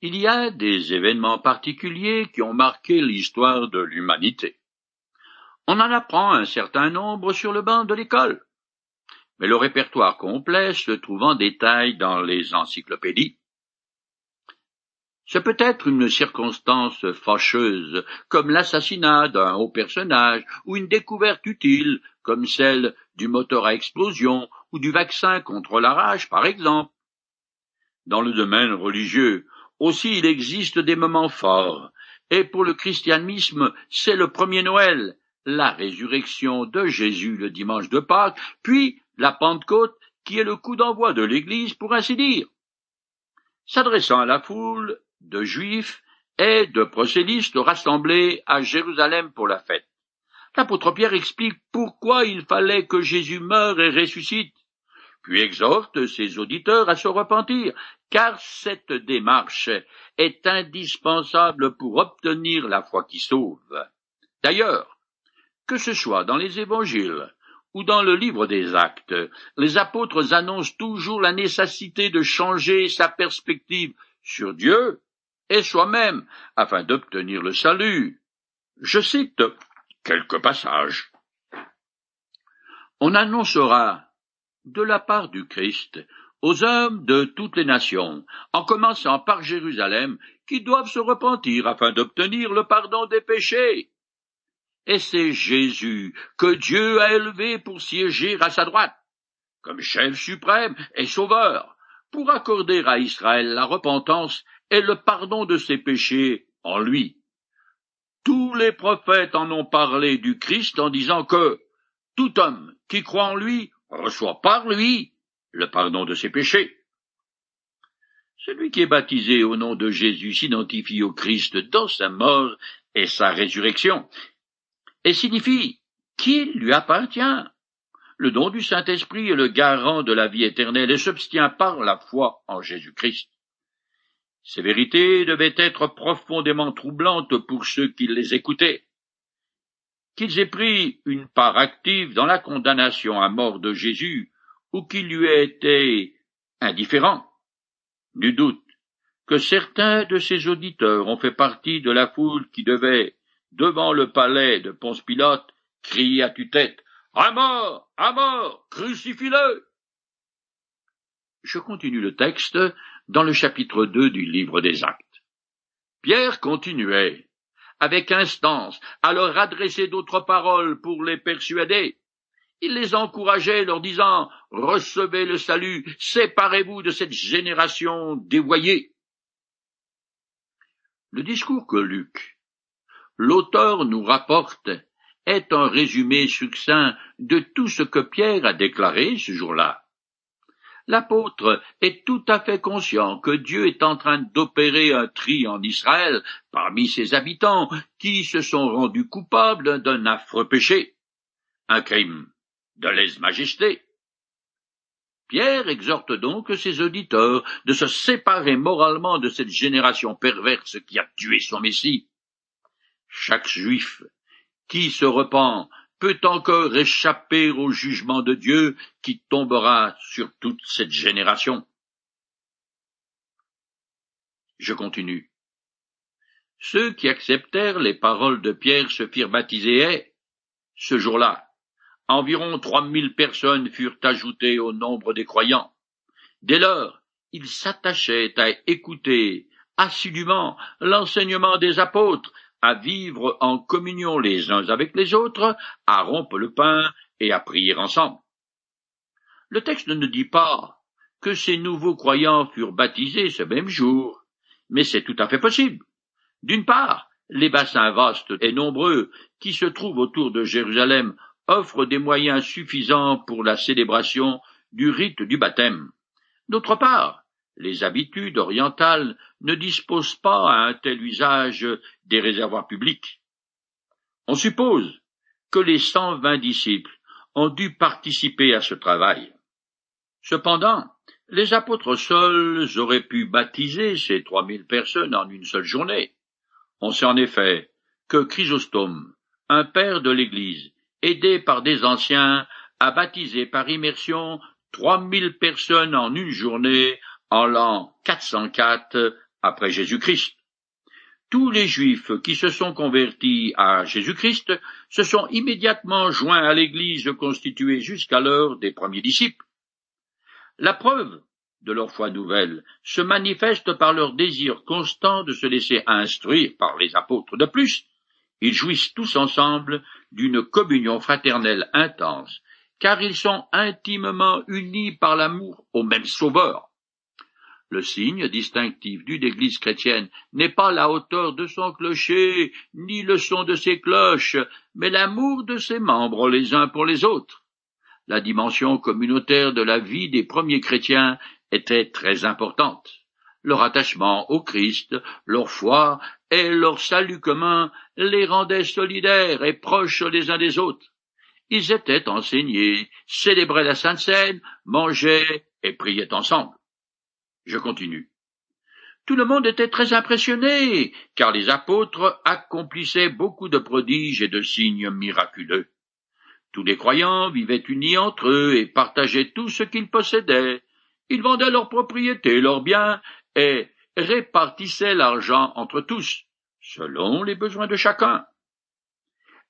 Il y a des événements particuliers qui ont marqué l'histoire de l'humanité. On en apprend un certain nombre sur le banc de l'école. Mais le répertoire complet se trouve en détail dans les encyclopédies. Ce peut être une circonstance fâcheuse, comme l'assassinat d'un haut personnage, ou une découverte utile, comme celle du moteur à explosion ou du vaccin contre la rage, par exemple. Dans le domaine religieux, aussi il existe des moments forts, et pour le christianisme, c'est le premier Noël, la résurrection de Jésus le dimanche de Pâques, puis la Pentecôte, qui est le coup d'envoi de l'Église, pour ainsi dire. S'adressant à la foule de Juifs et de prosélytes rassemblés à Jérusalem pour la fête, l'apôtre Pierre explique pourquoi il fallait que Jésus meure et ressuscite, puis exhorte ses auditeurs à se repentir, car cette démarche est indispensable pour obtenir la foi qui sauve. D'ailleurs, que ce soit dans les évangiles ou dans le livre des actes, les apôtres annoncent toujours la nécessité de changer sa perspective sur Dieu et soi-même afin d'obtenir le salut. Je cite quelques passages. On annoncera de la part du Christ aux hommes de toutes les nations, en commençant par Jérusalem, qui doivent se repentir afin d'obtenir le pardon des péchés et c'est Jésus que Dieu a élevé pour siéger à sa droite, comme chef suprême et sauveur, pour accorder à Israël la repentance et le pardon de ses péchés en lui. Tous les prophètes en ont parlé du Christ en disant que tout homme qui croit en lui reçoit par lui le pardon de ses péchés. Celui qui est baptisé au nom de Jésus s'identifie au Christ dans sa mort et sa résurrection, et signifie qu'il lui appartient. Le don du Saint-Esprit est le garant de la vie éternelle et s'obtient par la foi en Jésus-Christ. Ces vérités devaient être profondément troublantes pour ceux qui les écoutaient. Qu'ils aient pris une part active dans la condamnation à mort de Jésus ou qu'ils lui aient été indifférents. Nul doute que certains de ses auditeurs ont fait partie de la foule qui devait devant le palais de Ponce Pilate, crier à tue-tête À mort À mort Crucifie-le Je continue le texte dans le chapitre 2 du livre des Actes. Pierre continuait, avec instance, à leur adresser d'autres paroles pour les persuader. Il les encourageait, leur disant Recevez le salut, séparez-vous de cette génération dévoyée. Le discours que Luc l'auteur nous rapporte est un résumé succinct de tout ce que Pierre a déclaré ce jour-là. L'apôtre est tout à fait conscient que Dieu est en train d'opérer un tri en Israël parmi ses habitants qui se sont rendus coupables d'un affreux péché, un crime de lèse-majesté. Pierre exhorte donc ses auditeurs de se séparer moralement de cette génération perverse qui a tué son Messie chaque juif qui se repent peut encore échapper au jugement de Dieu qui tombera sur toute cette génération. Je continue. Ceux qui acceptèrent les paroles de Pierre se firent baptiser et, ce jour-là, environ trois mille personnes furent ajoutées au nombre des croyants. Dès lors, ils s'attachaient à écouter assidûment l'enseignement des apôtres, à vivre en communion les uns avec les autres, à rompre le pain et à prier ensemble. Le texte ne dit pas que ces nouveaux croyants furent baptisés ce même jour, mais c'est tout à fait possible. D'une part, les bassins vastes et nombreux qui se trouvent autour de Jérusalem offrent des moyens suffisants pour la célébration du rite du baptême. D'autre part, les habitudes orientales ne disposent pas à un tel usage des réservoirs publics. On suppose que les cent vingt disciples ont dû participer à ce travail. Cependant, les apôtres seuls auraient pu baptiser ces trois mille personnes en une seule journée. On sait en effet que Chrysostome, un père de l'Église, aidé par des anciens, a baptisé par immersion trois mille personnes en une journée en l'an 404 après Jésus-Christ. Tous les Juifs qui se sont convertis à Jésus-Christ se sont immédiatement joints à l'Église constituée jusqu'alors des premiers disciples. La preuve de leur foi nouvelle se manifeste par leur désir constant de se laisser instruire par les apôtres. De plus, ils jouissent tous ensemble d'une communion fraternelle intense, car ils sont intimement unis par l'amour au même Sauveur. Le signe distinctif d'une Église chrétienne n'est pas la hauteur de son clocher, ni le son de ses cloches, mais l'amour de ses membres les uns pour les autres. La dimension communautaire de la vie des premiers chrétiens était très importante. Leur attachement au Christ, leur foi et leur salut commun les rendaient solidaires et proches les uns des autres. Ils étaient enseignés, célébraient la Sainte Seine, mangeaient et priaient ensemble. Je continue. Tout le monde était très impressionné, car les apôtres accomplissaient beaucoup de prodiges et de signes miraculeux. Tous les croyants vivaient unis entre eux et partageaient tout ce qu'ils possédaient. Ils vendaient leurs propriétés, leurs biens, et répartissaient l'argent entre tous, selon les besoins de chacun.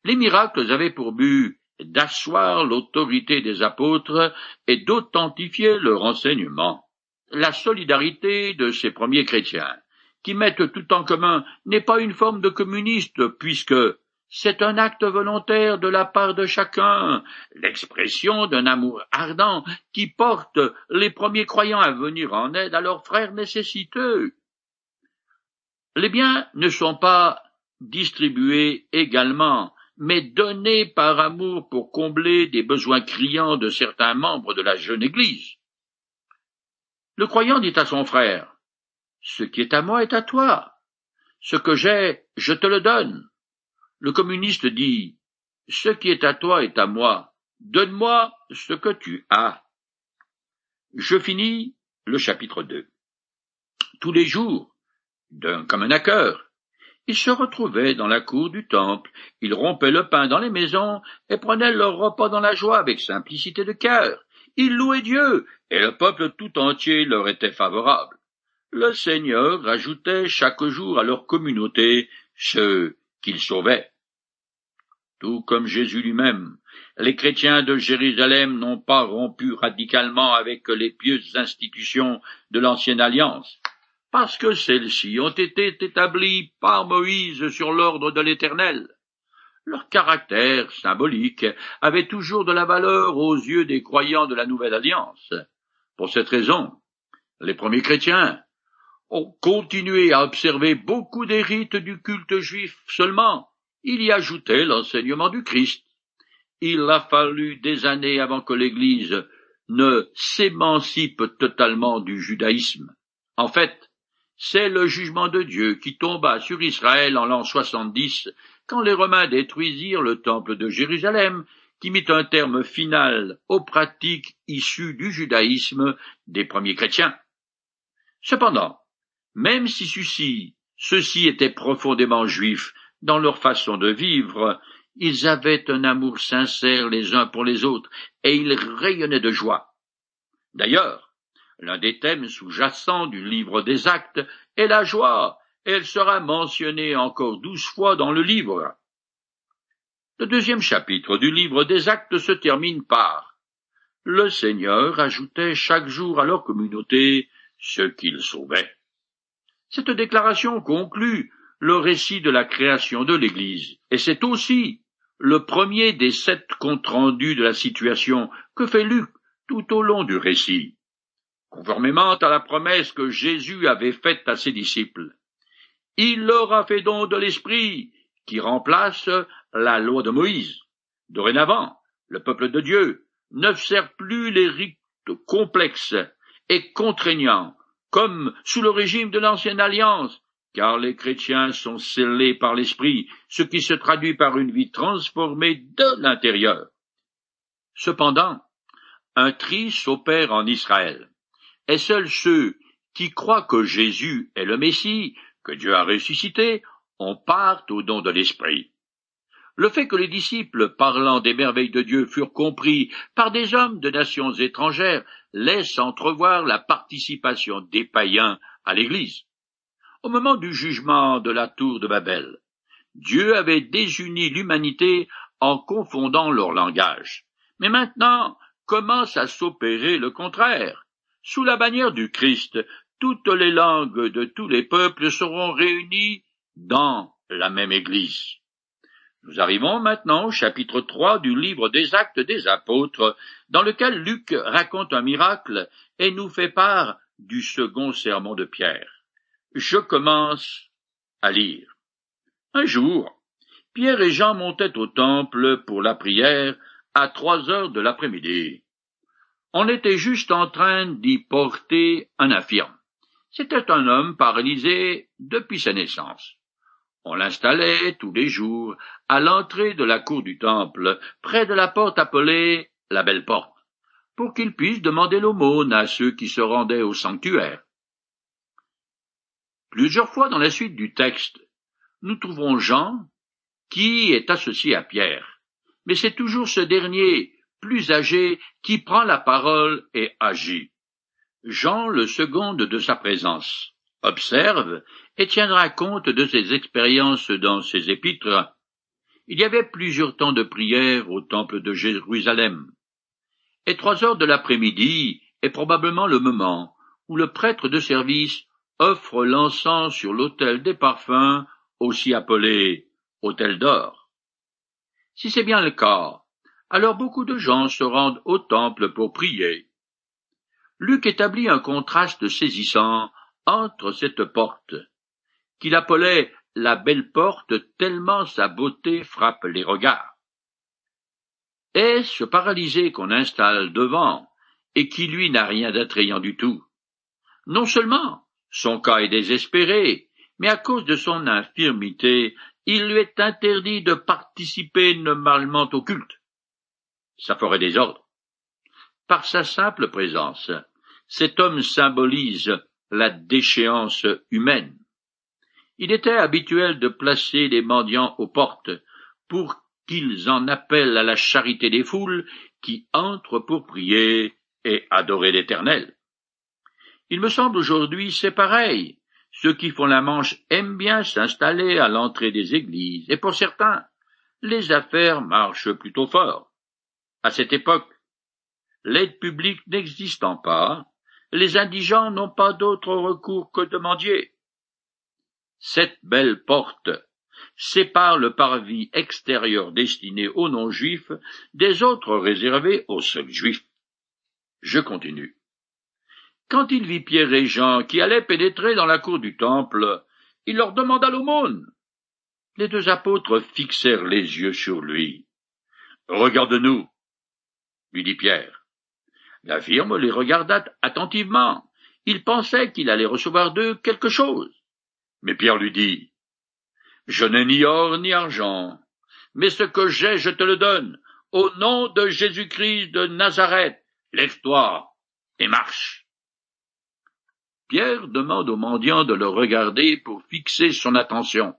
Les miracles avaient pour but d'asseoir l'autorité des apôtres et d'authentifier leur enseignement. La solidarité de ces premiers chrétiens, qui mettent tout en commun, n'est pas une forme de communiste, puisque c'est un acte volontaire de la part de chacun, l'expression d'un amour ardent qui porte les premiers croyants à venir en aide à leurs frères nécessiteux. Les biens ne sont pas distribués également, mais donnés par amour pour combler des besoins criants de certains membres de la jeune Église. Le croyant dit à son frère, Ce qui est à moi est à toi. Ce que j'ai, je te le donne. Le communiste dit Ce qui est à toi est à moi. Donne-moi ce que tu as. Je finis le chapitre 2. Tous les jours, d'un commun accord, ils se retrouvaient dans la cour du temple, ils rompaient le pain dans les maisons et prenaient leur repas dans la joie avec simplicité de cœur. Ils louaient Dieu, et le peuple tout entier leur était favorable. Le Seigneur ajoutait chaque jour à leur communauté ceux qu'il sauvait. Tout comme Jésus lui-même, les chrétiens de Jérusalem n'ont pas rompu radicalement avec les pieuses institutions de l'ancienne alliance, parce que celles-ci ont été établies par Moïse sur l'ordre de l'Éternel. Leur caractère symbolique avait toujours de la valeur aux yeux des croyants de la nouvelle alliance. Pour cette raison, les premiers chrétiens ont continué à observer beaucoup des rites du culte juif seulement, il y ajoutait l'enseignement du Christ. Il a fallu des années avant que l'Église ne s'émancipe totalement du judaïsme. En fait, c'est le jugement de Dieu qui tomba sur Israël en l'an 70, quand les Romains détruisirent le temple de Jérusalem, qui mit un terme final aux pratiques issues du judaïsme des premiers chrétiens. Cependant, même si ceux-ci, ceux-ci étaient profondément juifs, dans leur façon de vivre, ils avaient un amour sincère les uns pour les autres, et ils rayonnaient de joie. D'ailleurs, l'un des thèmes sous-jacents du livre des actes est la joie, elle sera mentionnée encore douze fois dans le livre. Le deuxième chapitre du livre des actes se termine par Le Seigneur ajoutait chaque jour à leur communauté ce qu'il sauvait. Cette déclaration conclut le récit de la création de l'Église, et c'est aussi le premier des sept comptes rendus de la situation que fait Luc tout au long du récit. Conformément à la promesse que Jésus avait faite à ses disciples, il leur a fait don de l'Esprit qui remplace la loi de Moïse. Dorénavant, le peuple de Dieu ne sert plus les rites complexes et contraignants, comme sous le régime de l'ancienne alliance, car les chrétiens sont scellés par l'Esprit, ce qui se traduit par une vie transformée de l'intérieur. Cependant, un tri s'opère en Israël, et seuls ceux qui croient que Jésus est le Messie, que Dieu a ressuscité, ont part au don de l'Esprit. Le fait que les disciples parlant des merveilles de Dieu furent compris par des hommes de nations étrangères laisse entrevoir la participation des païens à l'Église. au moment du jugement de la tour de Babel. Dieu avait désuni l'humanité en confondant leur langage. Mais maintenant commence à s'opérer le contraire? Sous la bannière du Christ, toutes les langues de tous les peuples seront réunies dans la même Église. Nous arrivons maintenant au chapitre 3 du livre des actes des apôtres, dans lequel Luc raconte un miracle et nous fait part du second sermon de Pierre. Je commence à lire. Un jour, Pierre et Jean montaient au temple pour la prière à trois heures de l'après-midi. On était juste en train d'y porter un infirme. C'était un homme paralysé depuis sa naissance. On l'installait tous les jours à l'entrée de la cour du temple, près de la porte appelée la belle porte, pour qu'il puisse demander l'aumône à ceux qui se rendaient au sanctuaire. Plusieurs fois dans la suite du texte, nous trouvons Jean, qui est associé à Pierre, mais c'est toujours ce dernier, plus âgé, qui prend la parole et agit. Jean le seconde de sa présence, observe et tiendra compte de ses expériences dans ses épîtres. Il y avait plusieurs temps de prière au temple de Jérusalem. Et trois heures de l'après-midi est probablement le moment où le prêtre de service offre l'encens sur l'autel des parfums, aussi appelé autel d'or. Si c'est bien le cas, alors beaucoup de gens se rendent au temple pour prier. Luc établit un contraste saisissant entre cette porte, qu'il appelait la belle porte tellement sa beauté frappe les regards. Et ce paralysé qu'on installe devant, et qui lui n'a rien d'attrayant du tout? Non seulement son cas est désespéré, mais à cause de son infirmité, il lui est interdit de participer normalement au culte. Ça ferait désordre. Par sa simple présence, cet homme symbolise la déchéance humaine. Il était habituel de placer les mendiants aux portes pour qu'ils en appellent à la charité des foules qui entrent pour prier et adorer l'Éternel. Il me semble aujourd'hui c'est pareil. Ceux qui font la manche aiment bien s'installer à l'entrée des églises, et pour certains, les affaires marchent plutôt fort. À cette époque, l'aide publique n'existant pas, les indigents n'ont pas d'autre recours que de mendier. Cette belle porte sépare le parvis extérieur destiné aux non-juifs des autres réservés aux seuls juifs. Je continue. Quand il vit Pierre et Jean qui allaient pénétrer dans la cour du temple, il leur demanda l'aumône. Les deux apôtres fixèrent les yeux sur lui. Regarde-nous, lui dit Pierre. L'infirme les regarda attentivement. Il pensait qu'il allait recevoir d'eux quelque chose. Mais Pierre lui dit, Je n'ai ni or ni argent, mais ce que j'ai, je te le donne. Au nom de Jésus-Christ de Nazareth, lève-toi et marche. Pierre demande aux mendiants de le regarder pour fixer son attention,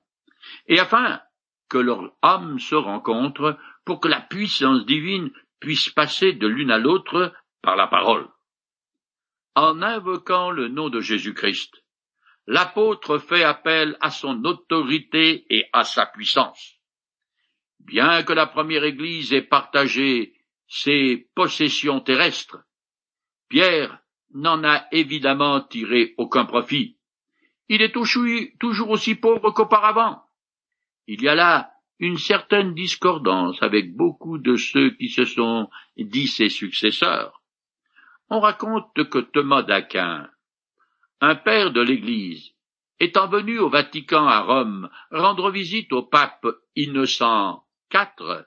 et afin que leur âme se rencontre, pour que la puissance divine puisse passer de l'une à l'autre par la parole. En invoquant le nom de Jésus-Christ, l'apôtre fait appel à son autorité et à sa puissance. Bien que la première Église ait partagé ses possessions terrestres, Pierre n'en a évidemment tiré aucun profit. Il est toujours aussi pauvre qu'auparavant. Il y a là une certaine discordance avec beaucoup de ceux qui se sont dit ses successeurs. On raconte que Thomas d'Aquin, un père de l'Église, étant venu au Vatican à Rome rendre visite au pape Innocent IV,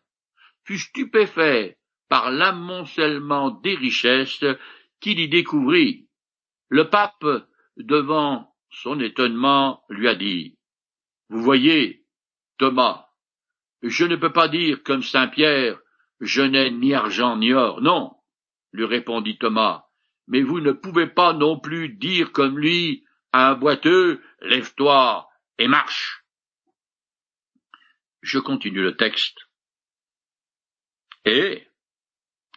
fut stupéfait par l'amoncellement des richesses qu'il y découvrit. Le pape, devant son étonnement, lui a dit Vous voyez, Thomas, je ne peux pas dire comme saint Pierre, je n'ai ni argent ni or. Non, lui répondit Thomas, mais vous ne pouvez pas non plus dire comme lui à un boiteux, lève-toi et marche. Je continue le texte. Et,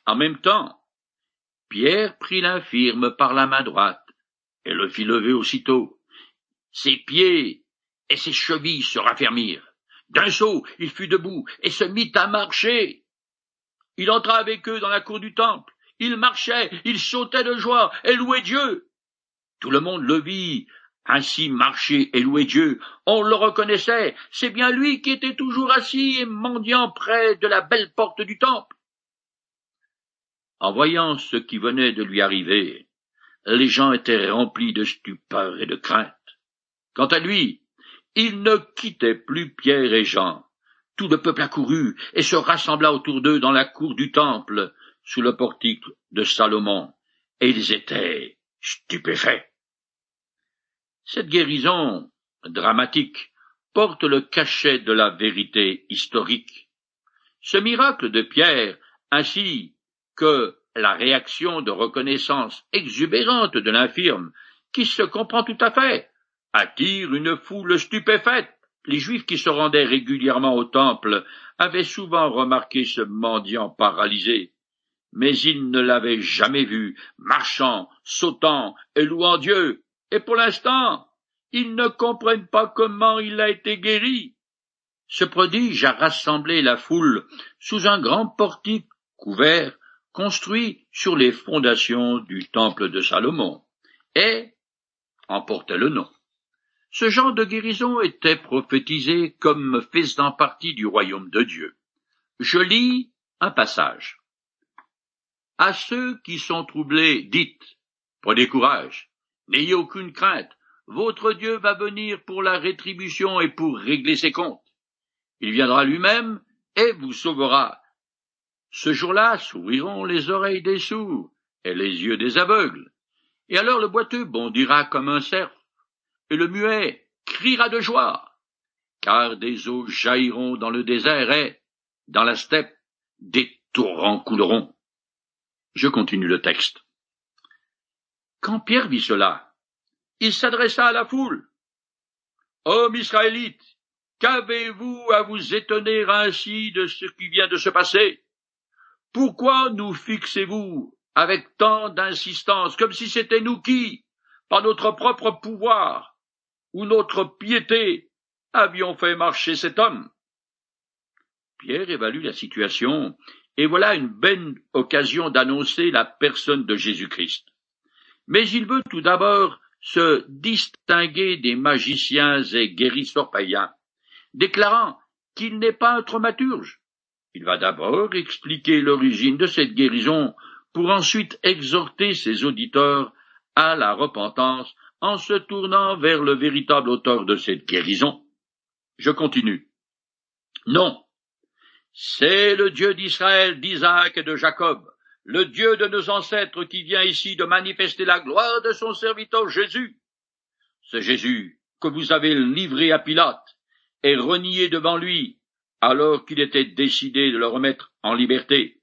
en même temps, Pierre prit l'infirme par la main droite et le fit lever aussitôt. ses pieds et ses chevilles se raffermirent. D'un saut, il fut debout et se mit à marcher. Il entra avec eux dans la cour du temple. Il marchait, il sautait de joie et louait Dieu. Tout le monde le vit ainsi marcher et louer Dieu. On le reconnaissait, c'est bien lui qui était toujours assis et mendiant près de la belle porte du temple. En voyant ce qui venait de lui arriver, les gens étaient remplis de stupeur et de crainte. Quant à lui, il ne quittait plus Pierre et Jean. Tout le peuple accourut et se rassembla autour d'eux dans la cour du temple, sous le portique de Salomon, et ils étaient stupéfaits. Cette guérison dramatique porte le cachet de la vérité historique. Ce miracle de Pierre, ainsi que la réaction de reconnaissance exubérante de l'infirme, qui se comprend tout à fait, attire une foule stupéfaite. Les Juifs qui se rendaient régulièrement au temple avaient souvent remarqué ce mendiant paralysé, mais ils ne l'avaient jamais vu marchant, sautant et louant Dieu, et pour l'instant, ils ne comprennent pas comment il a été guéri. Ce prodige a rassemblé la foule sous un grand portique couvert construit sur les fondations du temple de Salomon, et en portait le nom. Ce genre de guérison était prophétisé comme faisant partie du royaume de Dieu. Je lis un passage. À ceux qui sont troublés, dites, prenez courage, n'ayez aucune crainte, votre Dieu va venir pour la rétribution et pour régler ses comptes. Il viendra lui-même et vous sauvera. Ce jour-là s'ouvriront les oreilles des sourds et les yeux des aveugles. Et alors le boiteux bondira comme un cerf, et le muet criera de joie, car des eaux jailliront dans le désert et, dans la steppe, des torrents couleront. Je continue le texte. Quand Pierre vit cela, il s'adressa à la foule. Hommes israélites, qu'avez-vous à vous étonner ainsi de ce qui vient de se passer? Pourquoi nous fixez-vous avec tant d'insistance, comme si c'était nous qui, par notre propre pouvoir, où notre piété avions fait marcher cet homme? Pierre évalue la situation, et voilà une belle occasion d'annoncer la personne de Jésus-Christ. Mais il veut tout d'abord se distinguer des magiciens et guérisseurs païens, déclarant qu'il n'est pas un traumaturge. Il va d'abord expliquer l'origine de cette guérison pour ensuite exhorter ses auditeurs à la repentance en se tournant vers le véritable auteur de cette guérison. Je continue. Non. C'est le Dieu d'Israël, d'Isaac et de Jacob, le Dieu de nos ancêtres qui vient ici de manifester la gloire de son serviteur Jésus. Ce Jésus que vous avez livré à Pilate et renié devant lui alors qu'il était décidé de le remettre en liberté.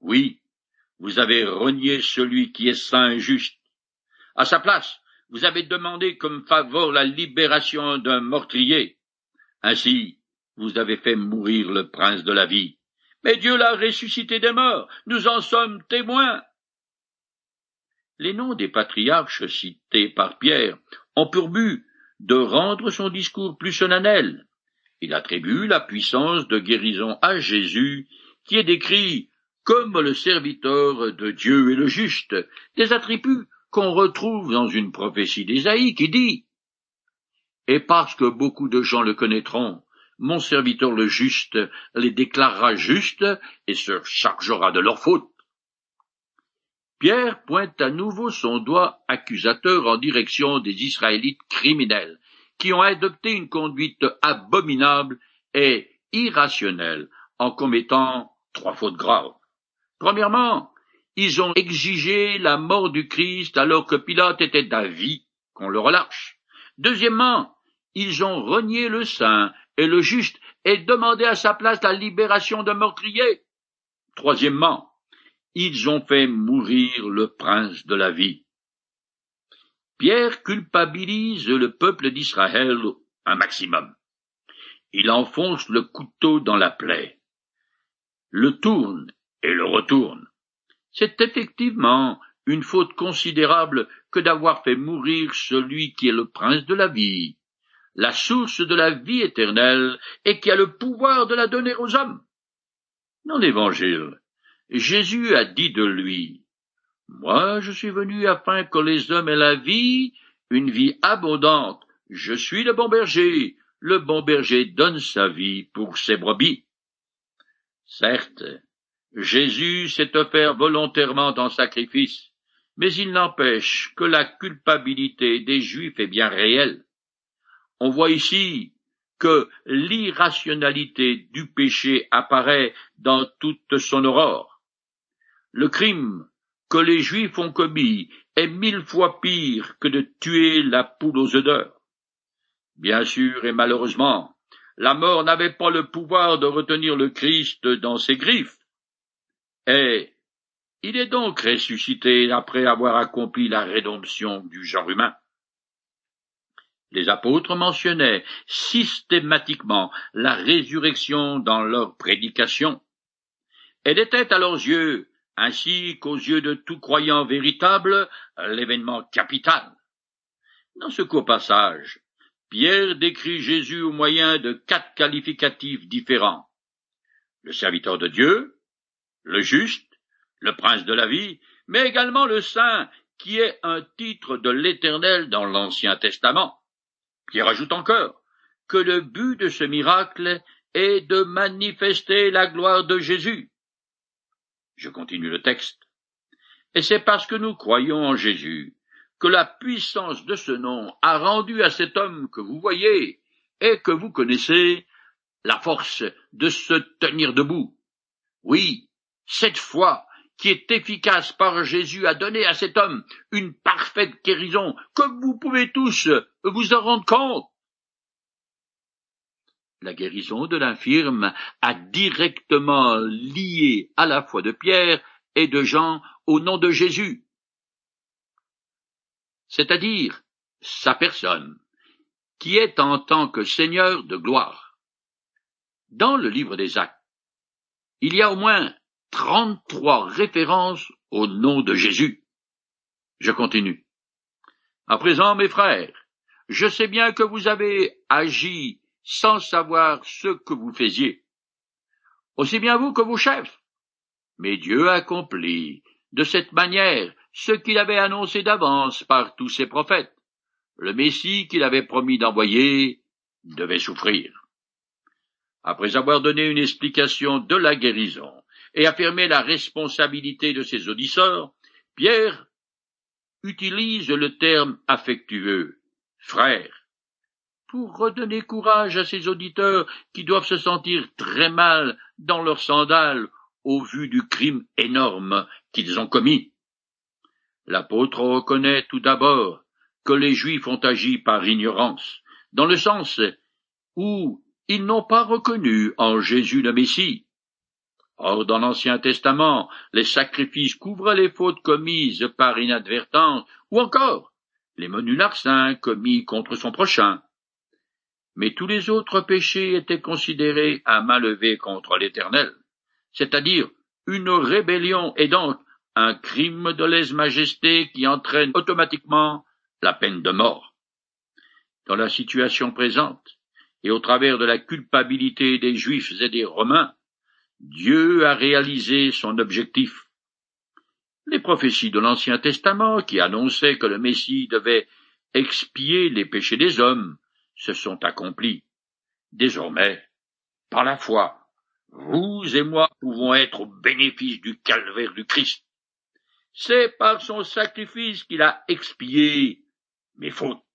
Oui, vous avez renié celui qui est saint et juste. À sa place, vous avez demandé comme faveur la libération d'un meurtrier. Ainsi, vous avez fait mourir le prince de la vie. Mais Dieu l'a ressuscité des morts, nous en sommes témoins. Les noms des patriarches cités par Pierre ont pour but de rendre son discours plus solennel. Il attribue la puissance de guérison à Jésus, qui est décrit comme le serviteur de Dieu et le juste, des attributs qu'on retrouve dans une prophétie d'Ésaïe qui dit Et parce que beaucoup de gens le connaîtront, mon serviteur le juste les déclarera justes et se chargera de leurs fautes. Pierre pointe à nouveau son doigt accusateur en direction des Israélites criminels, qui ont adopté une conduite abominable et irrationnelle en commettant trois fautes graves. Premièrement, ils ont exigé la mort du Christ alors que Pilate était d'avis qu'on le relâche. Deuxièmement, ils ont renié le saint et le juste et demandé à sa place la libération de meurtrier. Troisièmement, ils ont fait mourir le prince de la vie. Pierre culpabilise le peuple d'Israël un maximum. Il enfonce le couteau dans la plaie, le tourne et le retourne. C'est effectivement une faute considérable que d'avoir fait mourir celui qui est le prince de la vie, la source de la vie éternelle, et qui a le pouvoir de la donner aux hommes. Dans l'Évangile, Jésus a dit de lui, Moi je suis venu afin que les hommes aient la vie, une vie abondante. Je suis le bon berger. Le bon berger donne sa vie pour ses brebis. Certes, Jésus s'est offert volontairement en sacrifice, mais il n'empêche que la culpabilité des Juifs est bien réelle. On voit ici que l'irrationalité du péché apparaît dans toute son aurore. Le crime que les Juifs ont commis est mille fois pire que de tuer la poule aux œufs d'or. Bien sûr et malheureusement, la mort n'avait pas le pouvoir de retenir le Christ dans ses griffes. Et il est donc ressuscité après avoir accompli la rédemption du genre humain. Les apôtres mentionnaient systématiquement la résurrection dans leur prédication. Elle était à leurs yeux, ainsi qu'aux yeux de tout croyant véritable, l'événement capital. Dans ce court passage, Pierre décrit Jésus au moyen de quatre qualificatifs différents. Le serviteur de Dieu, le juste, le prince de la vie, mais également le saint, qui est un titre de l'Éternel dans l'Ancien Testament. Pierre ajoute encore que le but de ce miracle est de manifester la gloire de Jésus. Je continue le texte. Et c'est parce que nous croyons en Jésus que la puissance de ce nom a rendu à cet homme que vous voyez et que vous connaissez la force de se tenir debout. Oui, cette foi qui est efficace par Jésus a donné à cet homme une parfaite guérison, comme vous pouvez tous vous en rendre compte. La guérison de l'infirme a directement lié à la foi de Pierre et de Jean au nom de Jésus c'est-à-dire sa personne, qui est en tant que Seigneur de gloire. Dans le livre des Actes, il y a au moins trente-trois références au nom de Jésus. Je continue. À présent, mes frères, je sais bien que vous avez agi sans savoir ce que vous faisiez. Aussi bien vous que vos chefs. Mais Dieu accomplit de cette manière ce qu'il avait annoncé d'avance par tous ses prophètes. Le Messie qu'il avait promis d'envoyer devait souffrir. Après avoir donné une explication de la guérison et affirmé la responsabilité de ses auditeurs, Pierre utilise le terme affectueux, frère, pour redonner courage à ses auditeurs qui doivent se sentir très mal dans leurs sandales au vu du crime énorme qu'ils ont commis. L'apôtre reconnaît tout d'abord que les Juifs ont agi par ignorance, dans le sens où ils n'ont pas reconnu en Jésus le Messie. Or, dans l'Ancien Testament, les sacrifices couvrent les fautes commises par inadvertance, ou encore les menus commis contre son prochain. Mais tous les autres péchés étaient considérés à main levée contre l'Éternel, c'est-à-dire une rébellion et donc un crime de lèse-majesté qui entraîne automatiquement la peine de mort. Dans la situation présente, et au travers de la culpabilité des Juifs et des Romains, Dieu a réalisé son objectif. Les prophéties de l'Ancien Testament, qui annonçaient que le Messie devait expier les péchés des hommes, se sont accomplies. Désormais, par la foi, vous et moi pouvons être au bénéfice du calvaire du Christ. C'est par son sacrifice qu'il a expié mes fautes.